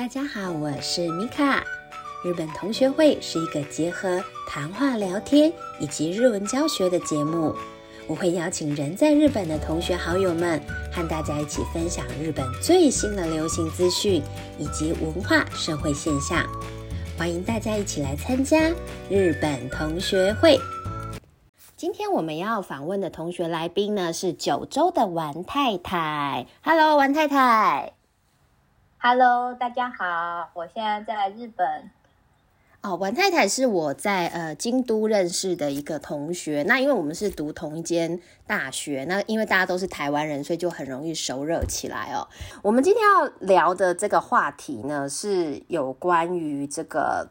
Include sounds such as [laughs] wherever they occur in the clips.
大家好，我是米卡。日本同学会是一个结合谈话聊天以及日文教学的节目。我会邀请人在日本的同学好友们，和大家一起分享日本最新的流行资讯以及文化社会现象。欢迎大家一起来参加日本同学会。今天我们要访问的同学来宾呢是九州的丸太太。Hello，丸太太。Hello，大家好，我现在在日本。哦，王太太是我在呃京都认识的一个同学。那因为我们是读同一间大学，那因为大家都是台湾人，所以就很容易熟热起来哦。我们今天要聊的这个话题呢，是有关于这个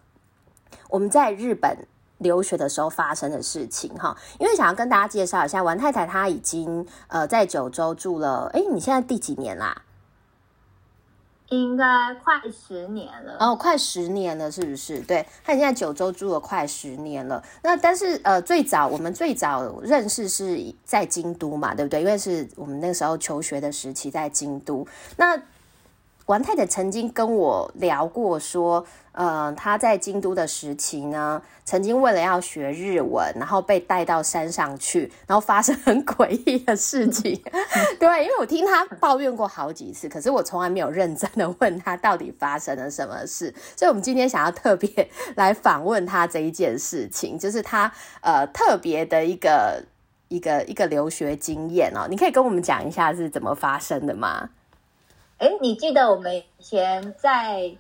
我们在日本留学的时候发生的事情哈。因为想要跟大家介绍一下，王太太她已经呃在九州住了，哎，你现在第几年啦？应该快十年了哦，快十年了，是不是？对，他已经在九州住了快十年了。那但是呃，最早我们最早认识是在京都嘛，对不对？因为是我们那时候求学的时期在京都。那王太太曾经跟我聊过，说，呃，她在京都的时期呢，曾经为了要学日文，然后被带到山上去，然后发生很诡异的事情。[laughs] 对，因为我听她抱怨过好几次，可是我从来没有认真的问她到底发生了什么事。所以，我们今天想要特别 [laughs] 来访问她这一件事情，就是她呃特别的一个一个一个留学经验哦。你可以跟我们讲一下是怎么发生的吗？哎，你记得我们以前在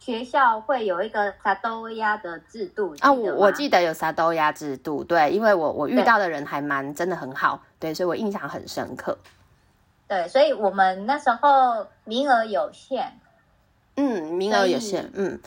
学校会有一个萨兜亚的制度啊？我我记得有萨兜亚制度，对，因为我我遇到的人还蛮真的很好，对，所以我印象很深刻。对，所以我们那时候名额有限，嗯，名额有限，嗯，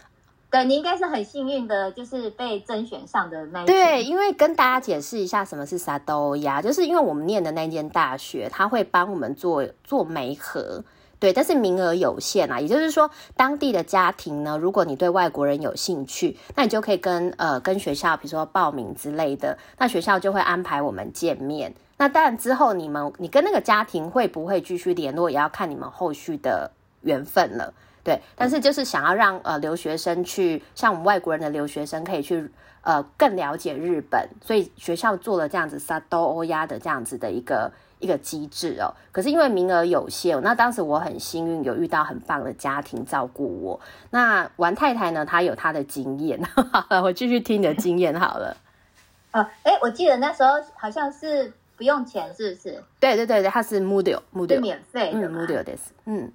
对你应该是很幸运的，就是被甄选上的那一对，因为跟大家解释一下什么是萨兜亚，就是因为我们念的那间大学，他会帮我们做做媒合。对，但是名额有限啊，也就是说，当地的家庭呢，如果你对外国人有兴趣，那你就可以跟呃跟学校，比如说报名之类的，那学校就会安排我们见面。那当然之后你们你跟那个家庭会不会继续联络，也要看你们后续的缘分了。对，但是就是想要让呃留学生去，像我们外国人的留学生可以去呃更了解日本，所以学校做了这样子萨多欧亚的这样子的一个。一个机制哦，可是因为名额有限，那当时我很幸运有遇到很棒的家庭照顾我。那王太太呢，她有她的经验，[laughs] 我继续听你的经验好了。[laughs] 哦，哎，我记得那时候好像是不用钱，是不是？对对对对，它是 Moodle，Moodle 免费的，Moodle 的，嗯，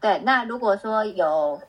对。那如果说有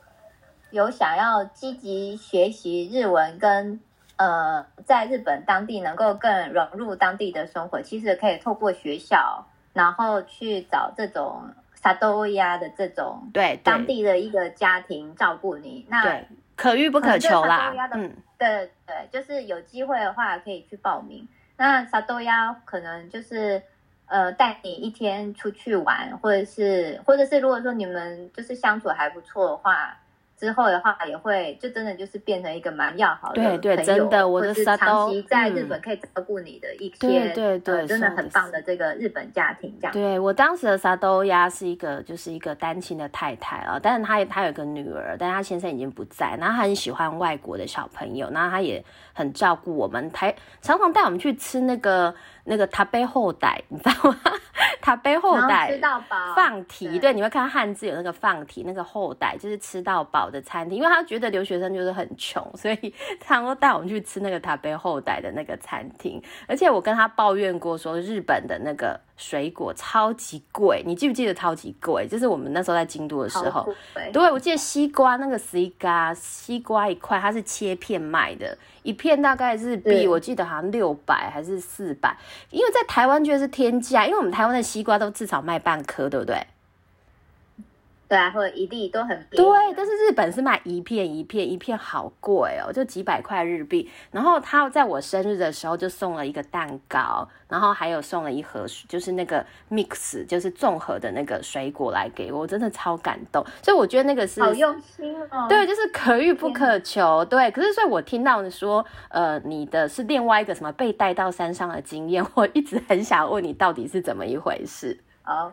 有想要积极学习日文跟。呃，在日本当地能够更融入当地的生活，其实可以透过学校，然后去找这种萨多亚的这种对当地的一个家庭照顾你。那可遇不可求啦。嗯，对对，就是有机会的话可以去报名。那萨多亚可能就是呃带你一天出去玩，或者是或者是如果说你们就是相处还不错的话。之后的话也会就真的就是变成一个蛮要好的对对，真的，我的长期在日本可以照顾你的一些对对对，真的很棒的这个日本家庭这样。对我当时的沙兜鸭是一个就是一个单亲的太太啊，但是她她有个女儿，但她先生已经不在，然后她很喜欢外国的小朋友，然后她也很照顾我们，台常常带我们去吃那个那个塔贝后代，你知道吗？[laughs] 塔贝后代吃到饱放题，对，你会看到汉字有那个放题，那个后代就是吃到饱的餐厅，因为他觉得留学生就是很穷，所以他都带我们去吃那个塔贝后代的那个餐厅。而且我跟他抱怨过，说日本的那个水果超级贵，你记不记得超级贵？就是我们那时候在京都的时候，对，我记得西瓜那个西瓜，西瓜一块它是切片卖的，一片大概日币，我记得好像六百还是四百，因为在台湾觉得是天价，因为我们台湾的西瓜都至少卖半颗，对不对？对啊，或者一粒都很便宜对，但是日本是卖一片一片，一片好贵哦，就几百块日币。然后他在我生日的时候就送了一个蛋糕，然后还有送了一盒，就是那个 mix，就是综合的那个水果来给我，真的超感动。所以我觉得那个是好用心哦，对，就是可遇不可求。对，可是所以我听到你说，呃，你的是另外一个什么被带到山上的经验，我一直很想问你到底是怎么一回事。哦，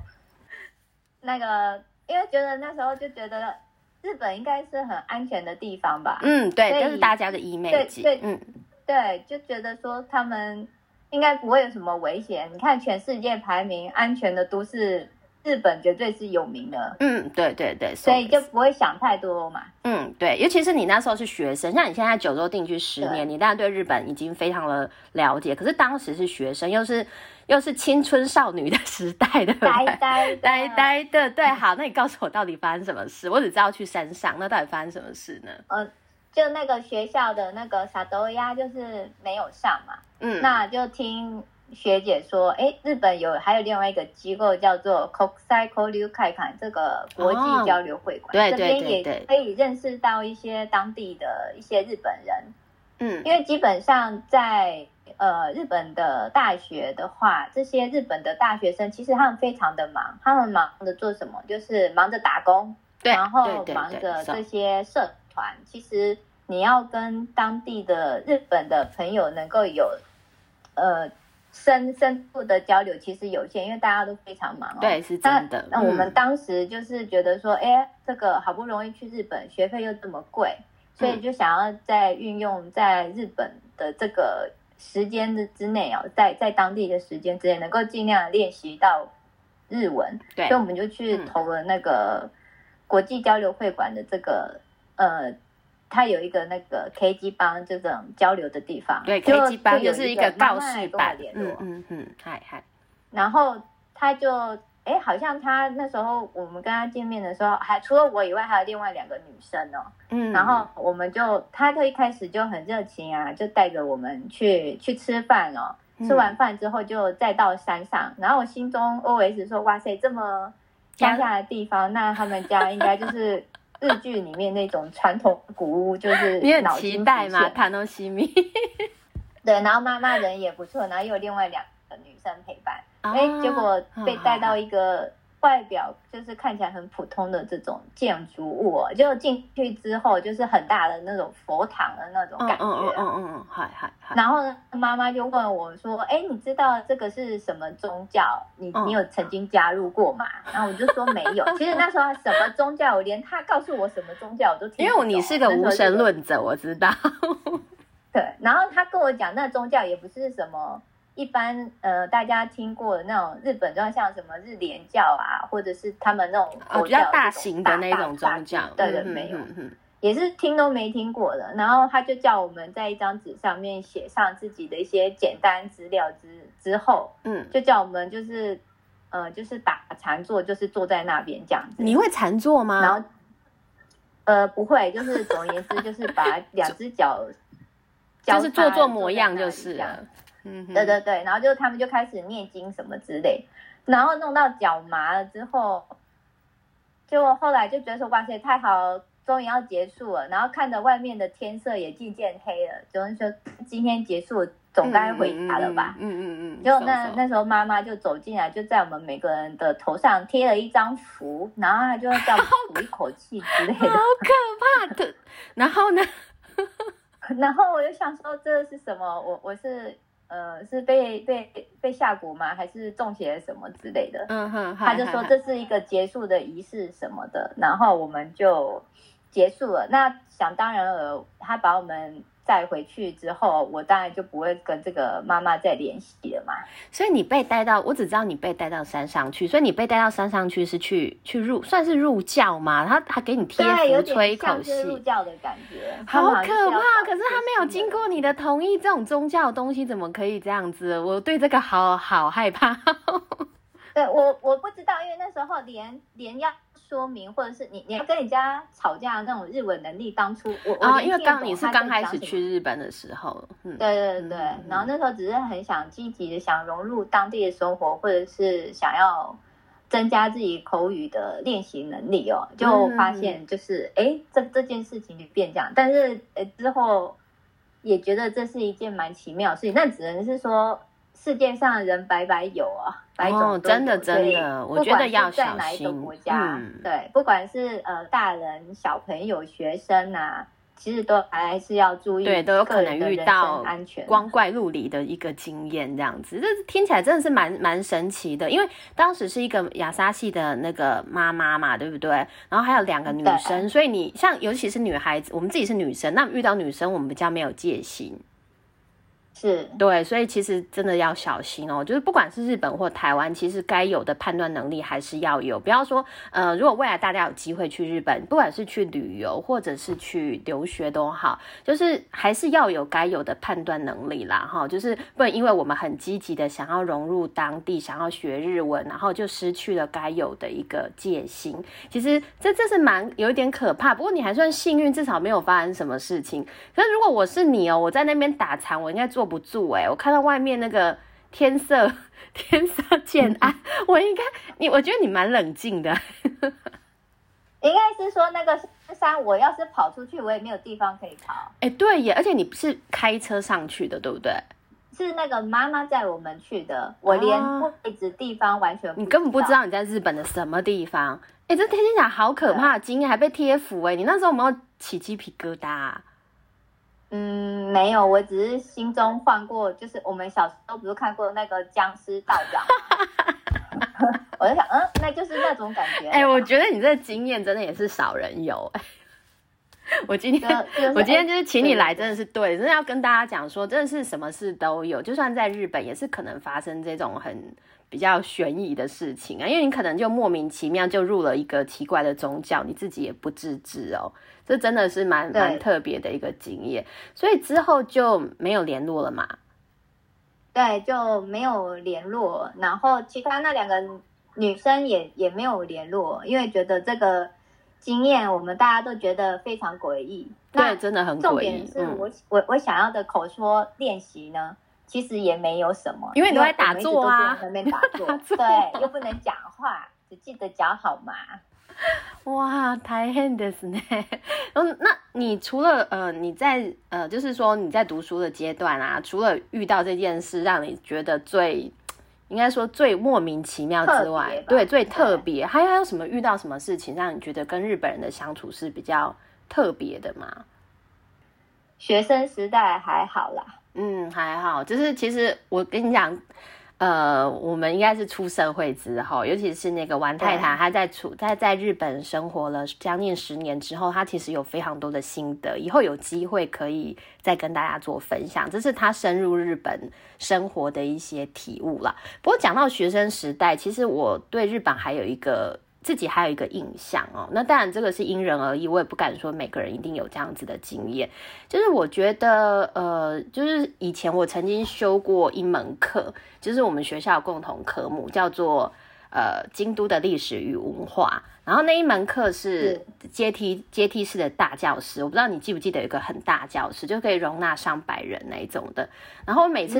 那个。因为觉得那时候就觉得 日本应该是很安全的地方吧？嗯，对，所以这是大家的 image，对嗯，对，就觉得说他们应该不会有什么危险。你看全世界排名安全的都市，日本绝对是有名的，嗯，对对对，所以就そうです不会想太多嘛。嗯， 对，尤其是你那时候是学生，像你现在九州定居十年，你当然对日本已经非常的了解，可是当时是学生，又是又是青春少女的时代，对不呆对？呆的呆呆的，对，好，那你告诉我到底发生什么事？我只知道去山上，那到底发生什么事呢？呃，就那个学校的那个萨多亚就是没有上嘛，嗯，那就听学姐说，哎，日本有还有另外一个机构叫做 Kokusai Koryu Kaikan 这个国际交流会馆，对对这边也可以认识到一些当地的一些日本人，嗯因为基本上在呃日本的大学的话，这些日本的大学生其实他们非常的忙，他们忙着做什么？就是忙着打工，然后忙着这些社团。其实你要跟当地的日本的朋友能够有呃深深度的交流，其实有限，因为大家都非常忙哦。对是那真的。那我们嗯当时就是觉得说，哎，这个好不容易去日本，学费又这么贵，所嗯以就想要在运用在日本的这个时间的之内哦，在在当地的时间之内，能够尽量练习到日文，对所以我们就去嗯投了那个国际交流会馆的这个呃。它有一个那个 K G 帮这种交流的地方，对 K G 帮就是一个个告示板，联络嗯嗯嗯，嗨嗨，然后他就哎，好像他那时候我们跟他见面的时候，还除了我以外，还有另外两个女生哦。嗯，然后我们就，他就一开始就很热情啊，就带着我们去去吃饭哦。嗯吃完饭之后，就再到山上。然后我心中 OS 说：“哇塞，这么乡下的地方，那他们家应该就是日剧里面那种传统古屋，就是 [laughs] 你很期待吗？急现塔诺西米，[laughs] 对，然后妈妈人也不错，然后又有另外两个女生陪伴。哎、啊结果被带到一一个外表就是看起来很普通的这种建筑物、哦，就进去之后就是很大的那种佛堂的那种嗯感觉、啊。嗯嗯嗯嗯嗯，嗨嗨嗨，然后呢，妈妈就问我说：“哎，你知道这个是什么宗教？你嗯你有曾经加入过吗？”然后我就说没有。其实那时候什么宗教，我连他告诉我什么宗教我都听因。为你是个无神论者，我知道。[laughs] 对，然后他跟我讲，那宗教也不是什么一般呃大家听过的那种日本宗教，像什么日莲教啊，或者是他们那种教比较大型的那种大宗教，对对，嗯没有，也是听都没听过的。然后他就叫我们在一张纸上面写上自己的一些简单资料之之后，嗯，就叫我们就是呃就是打禅坐，就是坐在那边这样子。你会禅坐吗？然后呃不会，就是总而言之就是把两只脚 [laughs] 就是做做模样就是这样了。嗯哼，对对对，然后就他们就开始念经什么之类，然后弄到脚麻了之后，就后来就觉得说哇塞太好，终于要结束了，然后看着外面的天色也渐渐黑了，就是说今天结束总该回家了吧。嗯嗯嗯嗯，就那那时候妈妈就走进来，就在我们每个人的头上贴了一张符，然后她就叫吐一口气之类的好。可怕的。[laughs] 然后呢？[laughs] 然后我就想说这是什么？我我是呃是被被被下蛊吗？还是中邪什么之类的？嗯哼，他就说这是一个结束的仪式什么的，然后我们就结束了。那想当然了，他把我们载回去之后，我当然就不会跟这个妈妈再联系了嘛。所以你被带到，我只知道你被带到山上去，所以你被带到山上去是去去入，算是入教吗？他他给你贴符、吹一口点像是入，教的感觉，好可怕！可是他没有经过你的同意，这种宗教的东西怎么可以这样子？我对这个好好害怕。[laughs] 对我我不知道，因为那时候连连要说明，或者是你你要跟人家吵架的那种日文能力，当初我我因为刚你是刚开始去日本的时候，嗯，对对对，嗯然后那时候只是很想积极的想融入当地的生活，或者是想要增加自己口语的练习能力哦，就发现就是哎、诶这这件事情就变这样，但是呃之后也觉得这是一件蛮奇妙的事情，那只能是说世界上的人白白有啊，百种哦都有真的真的我觉得要是在哪一个小心国家，嗯对，不管是呃大人、小朋友、学生啊。其实都还是要注意，对，都有可能遇到安全光怪陆离的一个经验，这样子，这听起来真的是蛮蛮神奇的。因为当时是一个亚莎系的那个妈妈嘛，对不对？然后还有两个女生，所以你像尤其是女孩子，我们自己是女生，那遇到女生我们比较没有戒心。是对，所以其实真的要小心哦。就是不管是日本或台湾，其实该有的判断能力还是要有。不要说，呃，如果未来大家有机会去日本，不管是去旅游或者是去留学都好，就是还是要有该有的判断能力啦。哈，就是不能因为我们很积极的想要融入当地，想要学日文，然后就失去了该有的一个戒心。其实这这是蛮有一点可怕。不过你还算幸运，至少没有发生什么事情。可是如果我是你哦，我在那边打残，我应该做。不住哎！我看到外面那个天色，[laughs] 天色渐暗，我应该你，我觉得你蛮冷静的。应该是说那个山，我要是跑出去，我也没有地方可以跑。哎，对耶！而且你不是开车上去的，对不对？是那个妈妈载我们去的，我连位置地方完全，你根本不知道你在日本的什么地方。哎，这天气讲好可怕，今天还被贴符哎！你那时候有没有起鸡皮疙瘩？嗯，没有，我只是心中换过，就是我们小时候不是看过那个僵尸道长，[laughs] 我就想，嗯，那就是那种感觉。哎，我觉得你这个经验真的也是少人有。我今天，我今天就是请你来，真的是对，真的要跟大家讲说，真的是什么事都有，就算在日本也是可能发生这种很。比较悬疑的事情啊，因为你可能就莫名其妙就入了一个奇怪的宗教，你自己也不自知哦。这真的是蛮蛮特别的一个经验，所以之后就没有联络了嘛？对，就没有联络。然后其他那两个女生也也没有联络，因为觉得这个经验我们大家都觉得非常诡异。对，真的很诡异。重点是我我我想要的口说练习呢。其实也没有什么，因为你在打坐啊，那边打 [laughs] 坐，对，又不能讲话，只记得脚好麻。哇，太狠的是呢。[laughs] 嗯，那你除了呃，你在呃，就是说你在读书的阶段啊，除了遇到这件事让你觉得最，应该说最莫名其妙之外，对，最特别，还有还有什么遇到什么事情让你觉得跟日本人的相处是比较特别的吗？学生时代还好啦。嗯，还好，就是其实我跟你讲，呃，我们应该是出社会之后，尤其是那个王太太，她在出她在日本生活了将近十年之后，她其实有非常多的心得，以后有机会可以再跟大家做分享，这是她深入日本生活的一些体悟啦。不过讲到学生时代，其实我对日本还有一个。自己还有一个印象哦，那当然这个是因人而异，我也不敢说每个人一定有这样子的经验。就是我觉得，呃，就是以前我曾经修过一门课，就是我们学校共同科目，叫做呃京都的历史与文化。然后那一门课是阶梯阶梯式的大教室，我不知道你记不记得有一个很大教室，就可以容纳上百人那一种的。然后每次去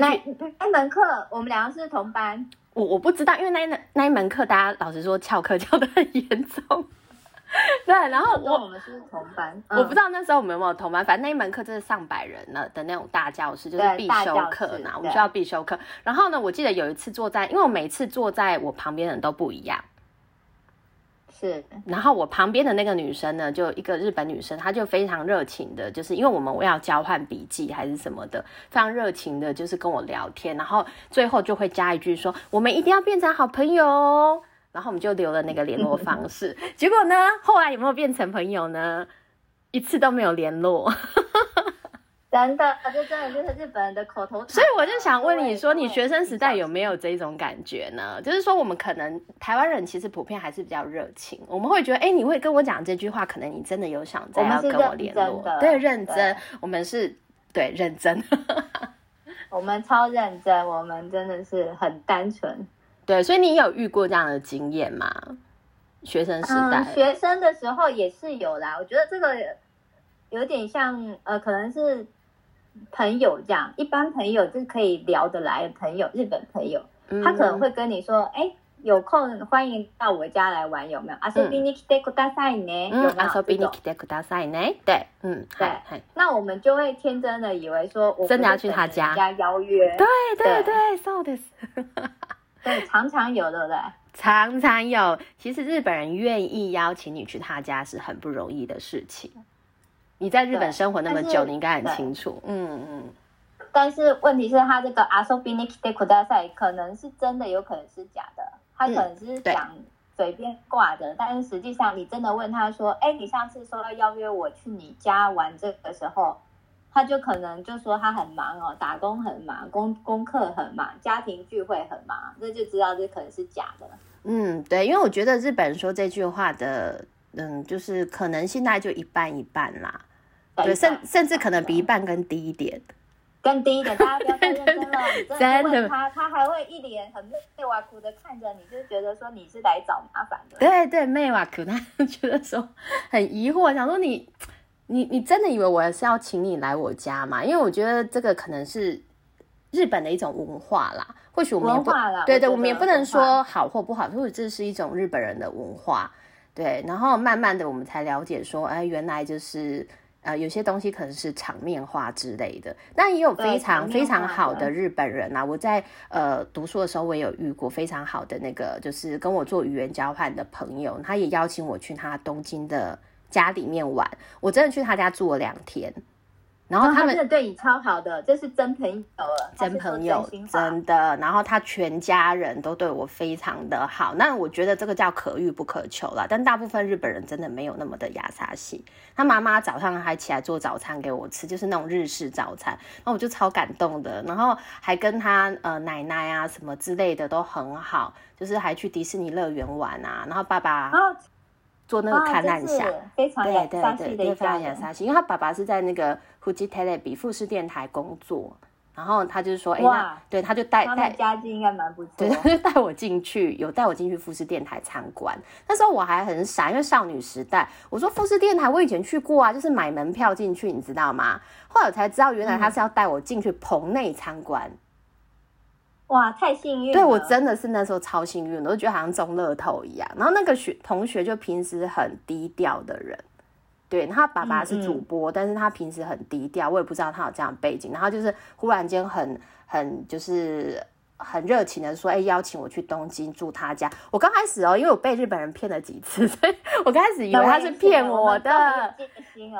那门课，我们两个是同班。我我不知道，因为那那那一门课，大家老实说翘课 [laughs] 翘的很严重。对，然后我我们是同班，我不知道那时候我们有没有同班，反正那一门课就是上百人了的那种大教室，就是必修课嘛，我们需要必修课。然后呢，我记得有一次坐在，因为我每次坐在我旁边的人都不一样。是，然后我旁边的那个女生呢，就一个日本女生，她就非常热情的，就是因为我们要交换笔记还是什么的，非常热情的，就是跟我聊天，然后最后就会加一句说，我们一定要变成好朋友，然后我们就留了那个联络方式。[laughs] 结果呢，后来有没有变成朋友呢？一次都没有联络。真的，这真的就是日本人的口头所以我就想问你说，你学生时代有没有这种感觉呢？就是说，我们可能台湾人其实普遍还是比较热情，我们会觉得，哎，你会跟我讲这句话，可能你真的有想再要跟我联络，对，认真，我们是对认真，我们超认真，我们真的是很单纯，[laughs] 对，所以你有遇过这样的经验吗？学生时代，学生的时候也是有啦。我觉得这个有点像，呃，可能是。朋友这样，一般朋友就是可以聊得来的朋友，日本朋友，他可能会跟你说：“哎，有空欢迎到我家来玩，有没有？”阿索比尼基德库大赛呢？有没有？阿索比尼基德库大赛呢？对，嗯，对。那我们就会天真的以为说，我真的要去他家邀约？对对对，so this，[laughs] 对，常常有，对不对？常常有。其实日本人愿意邀请你去他家是很不容易的事情。你在日本生活那么久，你应该很清楚。嗯嗯，但是问题是，他这个阿索比尼克的库大赛可能是真的，有可能是假的。他可能是对讲随便挂的，但是实际上你真的问他说：“哎，你上次说要邀约我去你家玩这个时候，他就可能就说他很忙哦，打工很忙，功功课很忙，家庭聚会很忙，这就知道这可能是假的。嗯，对，因为我觉得日本人说这句话的，嗯，就是可能性大概就一半一半啦。对，甚甚至可能比一半更低一点。更低一点，大家不要太认真了。[laughs] 真的他，他还会一脸很内瓦苦的看着你，就觉得说你是来找麻烦的。对对，妹瓦可他觉得说很疑惑，想说你你你真的以为我是要请你来我家吗？因为我觉得这个可能是日本的一种文化啦，或许我们也不文化啦对对，我们也不能说好或不好，或者这是一种日本人的文化。对，然后慢慢的我们才了解说，哎，原来就是。呃，有些东西可能是场面化之类的，那也有非常非常好的日本人啊。我在呃读书的时候，我也有遇过非常好的那个，就是跟我做语言交换的朋友，他也邀请我去他东京的家里面玩，我真的去他家住了两天，然后他们哦真的对你超好的，这是真朋友了，真朋友真真的，然后他全家人都对我非常的好，那我觉得这个叫可遇不可求啦。但大部分日本人真的没有那么的亚萨西。他妈妈早上还起来做早餐给我吃，就是那种日式早餐，那我就超感动的，然后还跟他呃奶奶啊什么之类的都很好，就是还去迪士尼乐园玩啊，然后爸爸哦，做那个啊看烂下。这是非常对雅对对，萨系的一对，非家人。常雅萨系，因为他爸爸是在那个 Fuji Telebi 富士电台工作，然后他就是说，哎，那哇对，他就带带家境应该蛮不 [laughs] 错对，。他就带我进去，有带我进去富士电台参观。那时候我还很傻，因为少女时代，我说富士电台我以前去过啊，就是买门票进去，你知道吗？后来我才知道，原来他是要带我进去棚内参观。哇，太幸运了！对我真的是那时候超幸运的，我就觉得好像中乐透一样。然后那个学同学就平时很低调的人，对他爸爸是主播，但是他平时很低调，我也不知道他有这样的背景。然后就是忽然间很很就是很热情的说，哎、邀请我去东京住他家。我刚开始哦，因为我被日本人骗了几次，所以 [laughs] 我刚开始以为他是骗我的。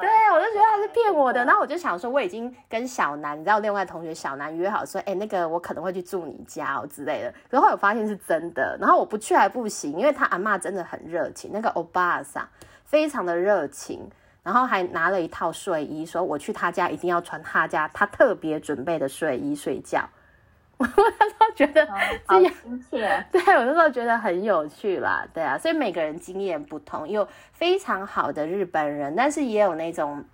对，我就觉得他是骗我的，然后我就想说，我已经跟小南，你知道另外同学小南约好说，哎、那个我可能会去住你家哦之类的。可是后来我发现是真的，然后我不去还不行，因为他阿嬷真的很热情，那个欧巴桑非常的热情，然后还拿了一套睡衣，说我去他家一定要穿他家他特别准备的睡衣睡觉。我那时候觉得这样亲切。对我那时候觉得很有趣啦，对啊，所以每个人经验不同，有非常好的日本人，但是也有那种，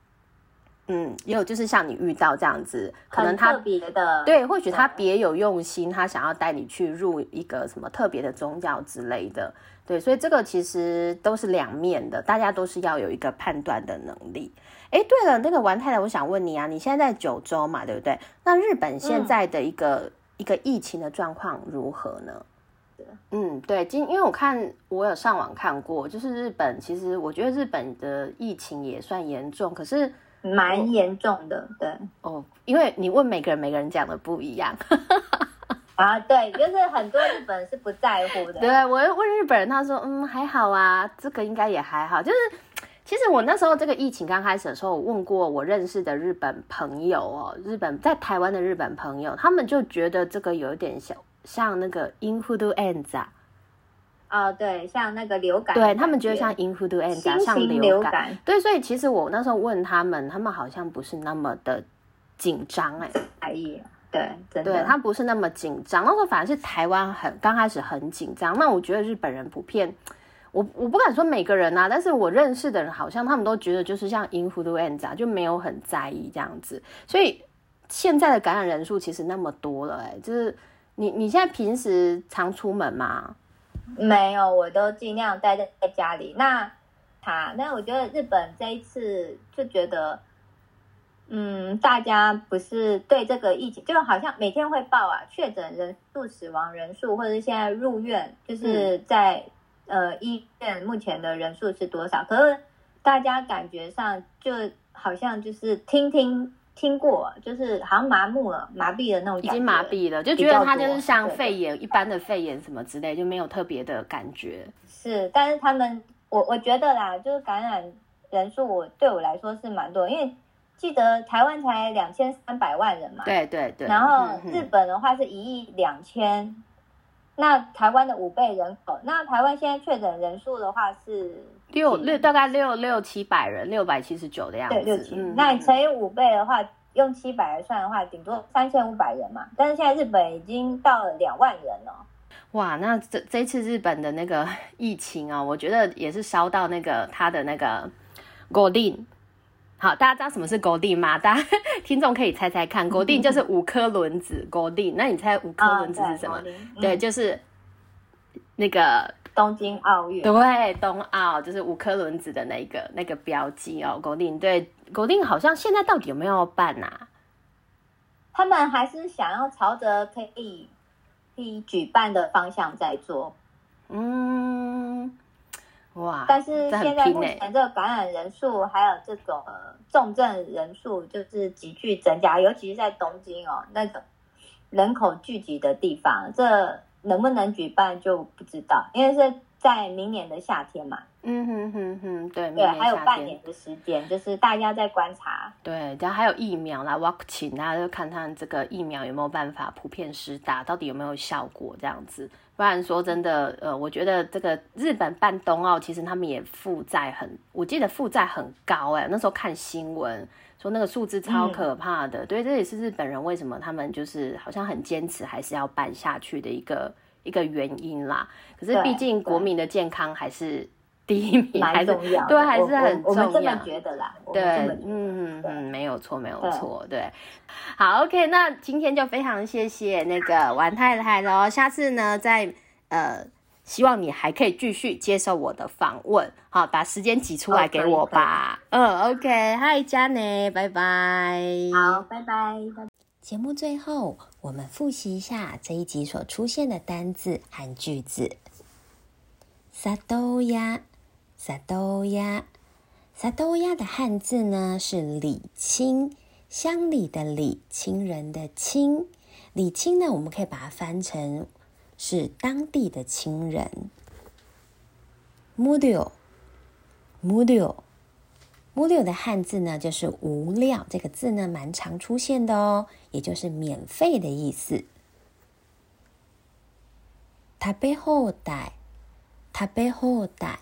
嗯，也有就是像你遇到这样子，可能他特别的，对，或许他别有用心，他想要带你去入一个什么特别的宗教之类的，对，所以这个其实都是两面的，大家都是要有一个判断的能力。哎，对了，那个王太太，我想问你啊，你现在在九州嘛，对不对？那日本现在的一个、一个疫情的状况如何呢？嗯，对，今因为我看我有上网看过，就是日本，其实我觉得日本的疫情也算严重，可是蛮严重的，对。哦，因为你问每个人，每个人讲的不一样。[laughs] 啊，对，就是很多日本人是不在乎的。对我问日本人，他说嗯还好啊，这个应该也还好。就是其实我那时候这个疫情刚开始的时候，我问过我认识的日本朋友哦，日本在台湾的日本朋友，他们就觉得这个有一点像像那个 influenza，啊，对，像那个流感对他们觉得像 influenza，新像流感。感，对，所以其实我那时候问他们，他们好像不是那么的紧张哎、对，真对的，他不是那么紧张，那时候反而是台湾很刚开始很紧张。那我觉得日本人普遍，我我不敢说每个人啊，但是我认识的人好像他们都觉得就是像 influenza 就没有很在意这样子。所以现在的感染人数其实那么多了、哎，就是你你现在平时常出门吗？没有，我都尽量待在在家里。那他，那我觉得日本这一次就觉得，嗯，大家不是对这个疫情，就好像每天会报啊，确诊人数、死亡人数，或者是现在入院，就是在、呃医院目前的人数是多少？可是大家感觉上就好像就是听听听过，就是好像麻木了、麻痹的那种感觉，已经麻痹了，就觉得它就是像肺炎一般的肺炎什么之类，就没有特别的感觉。是，但是他们，我我觉得啦，就是感染人数我对我来说是蛮多，因为记得台湾才两千三百万人嘛，对对对，然后嗯。日本的话是一亿两千，那台湾的五倍人口，那台湾现在确诊人数的话是六六大概六六七百人，六百七十九的样子，对六七，嗯那你嗯乘以五倍的话，用七百来算的话，顶多三千五百人嘛，但是现在日本已经到了两万人了。哇，那这这次日本的那个疫情啊、我觉得也是烧到那个他的那个 Godin。好，大家知道什么是 Godin 吗？大家 [laughs] 听众可以猜猜看，Godin 就是五颗轮子 Godin。那你猜五颗轮子是什么？啊对对，嗯就是那个东京奥运。对冬奥，就是五颗轮子的那个那个标记哦。Godin 对 Godin 好像现在到底有没有要办啊？他们还是想要朝着可以可以举办的方向在做，嗯，哇，但是现在目前这个感染人数还有这种呃重症人数就是急剧增加，尤其是在东京哦那个人口聚集的地方，这能不能举办就不知道，因为是在明年的夏天嘛，嗯哼哼哼，对，明对，还有半年的时间，就是大家在观察。对，然后还有疫苗啦，vaccine，大家就看看这个疫苗有没有办法普遍施打，到底有没有效果这样子。不然说真的，呃，我觉得这个日本办冬奥，其实他们也负债很，我记得负债很高哎、那时候看新闻说那个数字超嗯可怕的。对，这也是日本人为什么他们就是好像很坚持还是要办下去的一个一个原因啦。可是对毕竟国民的健康还是第一名，还重要的，对，还是很重要我们这么，觉得啦对嗯嗯，没有错，没有对错，对。好，OK，那今天就非常谢谢那个王太太喽，下次呢再呃。希望你还可以继续接受我的访问，好，把时间挤出来给我吧。嗯，OK，嗨，佳内，拜拜。好，拜拜。拜节目最后，我们复习一下这一集所出现的单字和句子。萨多亚，萨豆鸭，萨豆鸭的汉字呢是李清，乡里的李，亲人的亲。李清呢，我们可以把它翻成是当地的亲人。Mudio，Mudio，Mudio 的汉字呢就是无料，这个字呢蛮常出现的哦，也就是免费的意思。他背后带，他背后带。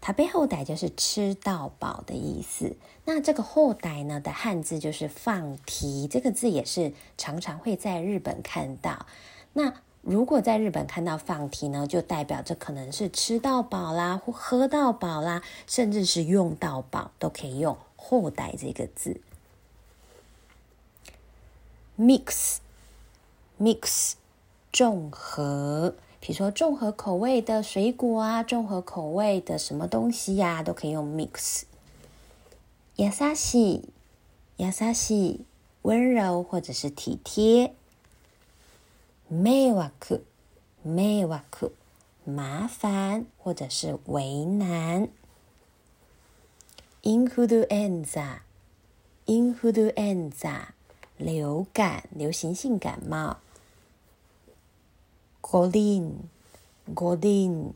食べ放題就是吃到饱的意思。那这个后代呢的汉字就是放题，这个字也是常常会在日本看到。那如果在日本看到放题呢，就代表着可能是吃到饱啦，或喝到饱啦，甚至是用到饱，都可以用后代这个字。mix，mix，综合，比如说综合口味的水果啊，综合口味的什么东西呀、都可以用 mix。優しい，優しい，温柔或者是体贴。迷惑，迷惑，麻烦或者是为难。インフルエンザ，インフルエンザ，流感，流行性感冒。 五輪，五輪，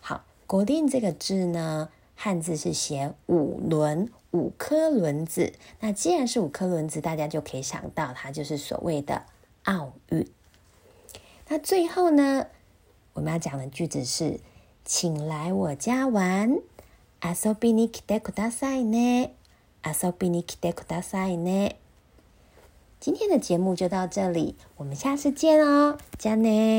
好，五輪这个字呢，汉字是写五轮，五颗轮子。那既然是五颗轮子，大家就可以想到它就是所谓的奥运。那最后呢，我们要讲的句子是：请来我家玩。遊びに来てくださいね。遊びに来てくださいね。今天的节目就到这里，我们下次见哦，加内。